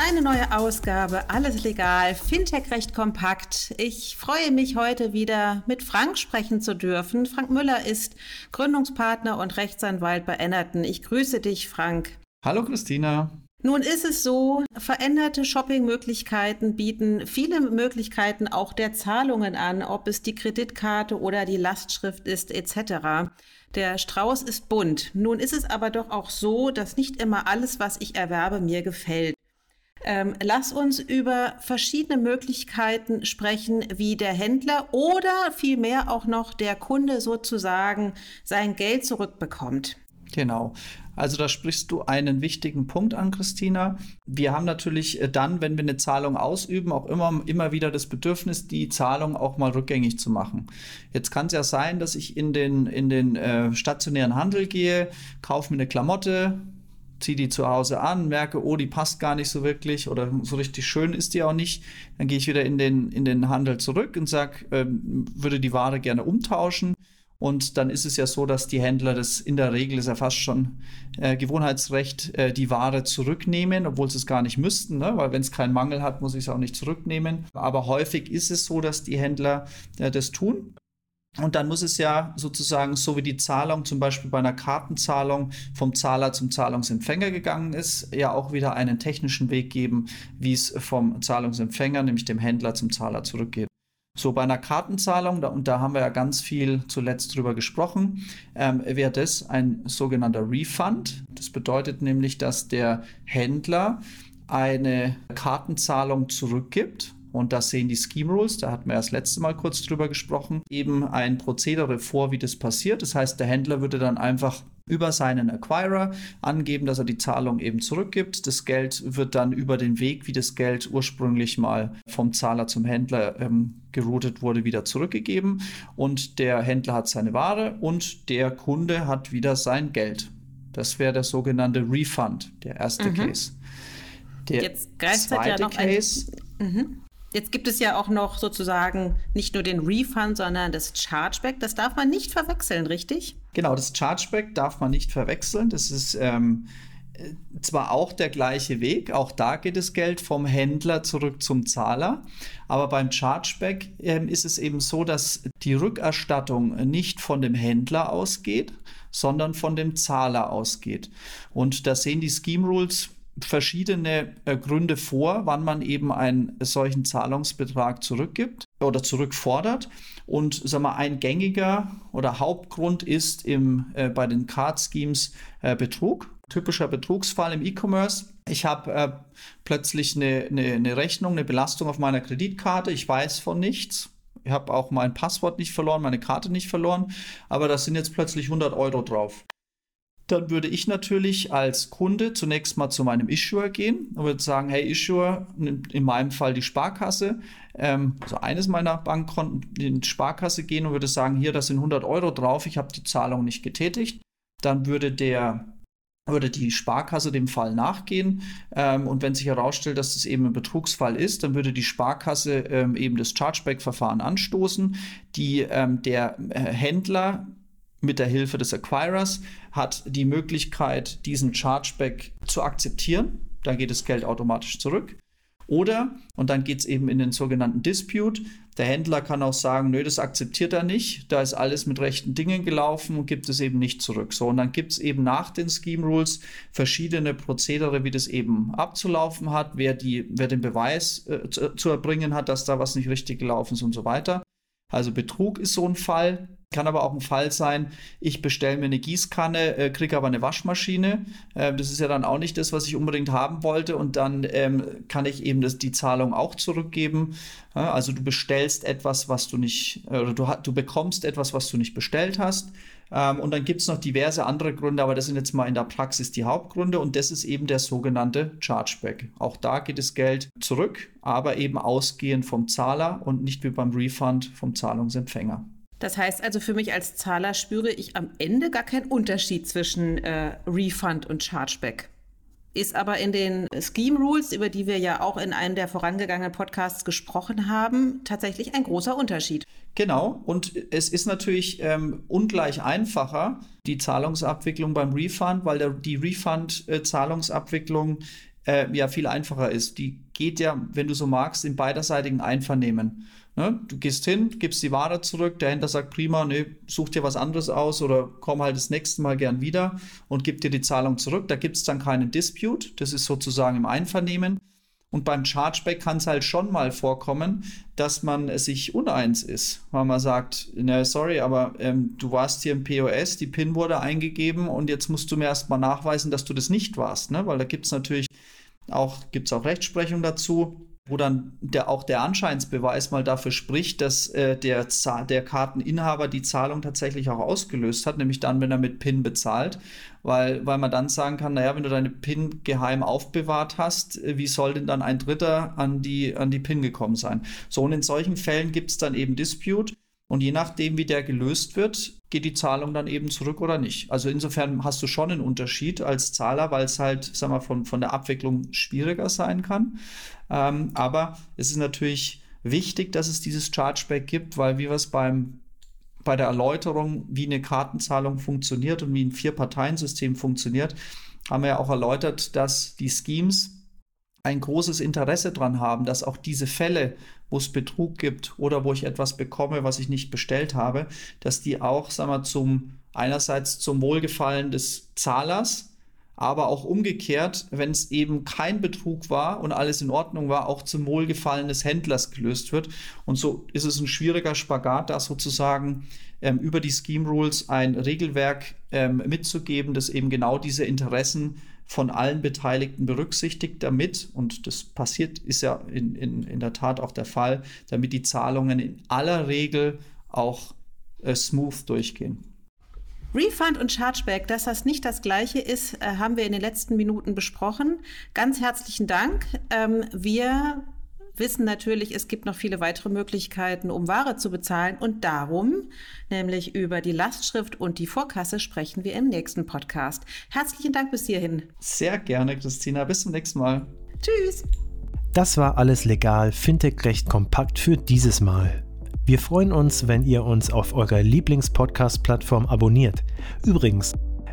Eine neue Ausgabe, alles legal, Fintech recht kompakt. Ich freue mich heute wieder mit Frank sprechen zu dürfen. Frank Müller ist Gründungspartner und Rechtsanwalt bei Ennerton. Ich grüße dich, Frank. Hallo Christina. Nun ist es so, veränderte Shoppingmöglichkeiten bieten viele Möglichkeiten auch der Zahlungen an, ob es die Kreditkarte oder die Lastschrift ist etc. Der Strauß ist bunt. Nun ist es aber doch auch so, dass nicht immer alles, was ich erwerbe, mir gefällt. Ähm, lass uns über verschiedene Möglichkeiten sprechen, wie der Händler oder vielmehr auch noch der Kunde sozusagen sein Geld zurückbekommt. Genau. Also da sprichst du einen wichtigen Punkt an, Christina. Wir haben natürlich äh, dann, wenn wir eine Zahlung ausüben, auch immer, immer wieder das Bedürfnis, die Zahlung auch mal rückgängig zu machen. Jetzt kann es ja sein, dass ich in den, in den äh, stationären Handel gehe, kaufe mir eine Klamotte, ziehe die zu Hause an, merke, oh, die passt gar nicht so wirklich oder so richtig schön ist die auch nicht. Dann gehe ich wieder in den, in den Handel zurück und sage, ähm, würde die Ware gerne umtauschen. Und dann ist es ja so, dass die Händler das in der Regel ist ja fast schon äh, Gewohnheitsrecht, äh, die Ware zurücknehmen, obwohl sie es gar nicht müssten, ne? weil wenn es keinen Mangel hat, muss ich es auch nicht zurücknehmen. Aber häufig ist es so, dass die Händler äh, das tun. Und dann muss es ja sozusagen, so wie die Zahlung zum Beispiel bei einer Kartenzahlung vom Zahler zum Zahlungsempfänger gegangen ist, ja auch wieder einen technischen Weg geben, wie es vom Zahlungsempfänger, nämlich dem Händler, zum Zahler zurückgeht. So bei einer Kartenzahlung, da, und da haben wir ja ganz viel zuletzt drüber gesprochen, ähm, wäre das ein sogenannter Refund. Das bedeutet nämlich, dass der Händler eine Kartenzahlung zurückgibt und das sehen die Scheme Rules, da hatten wir das letzte Mal kurz drüber gesprochen, eben ein Prozedere vor, wie das passiert. Das heißt, der Händler würde dann einfach über seinen Acquirer angeben, dass er die Zahlung eben zurückgibt. Das Geld wird dann über den Weg, wie das Geld ursprünglich mal vom Zahler zum Händler ähm, geroutet wurde, wieder zurückgegeben. Und der Händler hat seine Ware und der Kunde hat wieder sein Geld. Das wäre der sogenannte Refund, der erste mhm. Case. Der Jetzt zweite ja noch Case. Ein, mhm. Jetzt gibt es ja auch noch sozusagen nicht nur den Refund, sondern das Chargeback. Das darf man nicht verwechseln, richtig? Genau, das Chargeback darf man nicht verwechseln. Das ist ähm, zwar auch der gleiche Weg, auch da geht das Geld vom Händler zurück zum Zahler, aber beim Chargeback ähm, ist es eben so, dass die Rückerstattung nicht von dem Händler ausgeht, sondern von dem Zahler ausgeht. Und da sehen die Scheme Rules verschiedene äh, Gründe vor, wann man eben einen solchen Zahlungsbetrag zurückgibt oder zurückfordert. Und sag mal, ein gängiger oder Hauptgrund ist im, äh, bei den Card Schemes äh, Betrug. Typischer Betrugsfall im E-Commerce. Ich habe äh, plötzlich eine, eine, eine Rechnung, eine Belastung auf meiner Kreditkarte. Ich weiß von nichts. Ich habe auch mein Passwort nicht verloren, meine Karte nicht verloren, aber da sind jetzt plötzlich 100 Euro drauf dann würde ich natürlich als Kunde zunächst mal zu meinem Issuer gehen und würde sagen, hey Issuer, in meinem Fall die Sparkasse, ähm, also eines meiner Bankkonten, in die Sparkasse gehen und würde sagen, hier, da sind 100 Euro drauf, ich habe die Zahlung nicht getätigt. Dann würde der würde die Sparkasse dem Fall nachgehen. Ähm, und wenn sich herausstellt, dass das eben ein Betrugsfall ist, dann würde die Sparkasse ähm, eben das Chargeback-Verfahren anstoßen. Die, ähm, der äh, Händler mit der Hilfe des Acquirers hat die Möglichkeit, diesen Chargeback zu akzeptieren. Dann geht das Geld automatisch zurück. Oder, und dann geht es eben in den sogenannten Dispute, der Händler kann auch sagen, nö, das akzeptiert er nicht, da ist alles mit rechten Dingen gelaufen und gibt es eben nicht zurück. So, und dann gibt es eben nach den Scheme Rules verschiedene Prozedere, wie das eben abzulaufen hat, wer, die, wer den Beweis äh, zu, zu erbringen hat, dass da was nicht richtig gelaufen ist und so weiter. Also Betrug ist so ein Fall. Kann aber auch ein Fall sein, ich bestelle mir eine Gießkanne, äh, kriege aber eine Waschmaschine. Äh, das ist ja dann auch nicht das, was ich unbedingt haben wollte. Und dann ähm, kann ich eben das, die Zahlung auch zurückgeben. Ja, also du bestellst etwas, was du nicht, oder du, du bekommst etwas, was du nicht bestellt hast. Ähm, und dann gibt es noch diverse andere Gründe, aber das sind jetzt mal in der Praxis die Hauptgründe. Und das ist eben der sogenannte Chargeback. Auch da geht das Geld zurück, aber eben ausgehend vom Zahler und nicht wie beim Refund vom Zahlungsempfänger. Das heißt also, für mich als Zahler spüre ich am Ende gar keinen Unterschied zwischen äh, Refund und Chargeback. Ist aber in den Scheme Rules, über die wir ja auch in einem der vorangegangenen Podcasts gesprochen haben, tatsächlich ein großer Unterschied. Genau, und es ist natürlich ähm, ungleich einfacher, die Zahlungsabwicklung beim Refund, weil der, die Refund-Zahlungsabwicklung äh, ja viel einfacher ist. Die geht ja, wenn du so magst, in beiderseitigen Einvernehmen. Ne? Du gehst hin, gibst die Ware zurück, der Händler sagt, prima, ne, such dir was anderes aus oder komm halt das nächste Mal gern wieder und gib dir die Zahlung zurück. Da gibt es dann keinen Dispute, das ist sozusagen im Einvernehmen. Und beim Chargeback kann es halt schon mal vorkommen, dass man sich uneins ist, weil man sagt, na sorry, aber ähm, du warst hier im POS, die PIN wurde eingegeben und jetzt musst du mir erstmal nachweisen, dass du das nicht warst, ne? weil da gibt es natürlich auch, gibt's auch Rechtsprechung dazu wo dann der, auch der Anscheinsbeweis mal dafür spricht, dass äh, der, der Karteninhaber die Zahlung tatsächlich auch ausgelöst hat, nämlich dann, wenn er mit PIN bezahlt, weil, weil man dann sagen kann, naja, wenn du deine PIN geheim aufbewahrt hast, äh, wie soll denn dann ein Dritter an die, an die PIN gekommen sein? So, und in solchen Fällen gibt es dann eben Dispute. Und je nachdem, wie der gelöst wird, geht die Zahlung dann eben zurück oder nicht. Also insofern hast du schon einen Unterschied als Zahler, weil es halt, sag mal, von, von der Abwicklung schwieriger sein kann. Ähm, aber es ist natürlich wichtig, dass es dieses Chargeback gibt, weil wie wir es beim bei der Erläuterung, wie eine Kartenzahlung funktioniert und wie ein Vier-Parteien-System funktioniert, haben wir ja auch erläutert, dass die Schemes ein großes Interesse daran haben, dass auch diese Fälle, wo es Betrug gibt oder wo ich etwas bekomme, was ich nicht bestellt habe, dass die auch, sagen wir, zum einerseits zum Wohlgefallen des Zahlers, aber auch umgekehrt, wenn es eben kein Betrug war und alles in Ordnung war, auch zum Wohlgefallen des Händlers gelöst wird. Und so ist es ein schwieriger Spagat, da sozusagen ähm, über die Scheme Rules ein Regelwerk ähm, mitzugeben, das eben genau diese Interessen von allen Beteiligten berücksichtigt, damit, und das passiert, ist ja in, in, in der Tat auch der Fall, damit die Zahlungen in aller Regel auch äh, smooth durchgehen. Refund und Chargeback, dass das nicht das gleiche ist, äh, haben wir in den letzten Minuten besprochen. Ganz herzlichen Dank. Ähm, wir wissen natürlich, es gibt noch viele weitere Möglichkeiten, um Ware zu bezahlen. Und darum, nämlich über die Lastschrift und die Vorkasse, sprechen wir im nächsten Podcast. Herzlichen Dank bis hierhin. Sehr gerne, Christina. Bis zum nächsten Mal. Tschüss. Das war alles legal, Fintech recht kompakt für dieses Mal. Wir freuen uns, wenn ihr uns auf eurer Lieblings-Podcast-Plattform abonniert. Übrigens,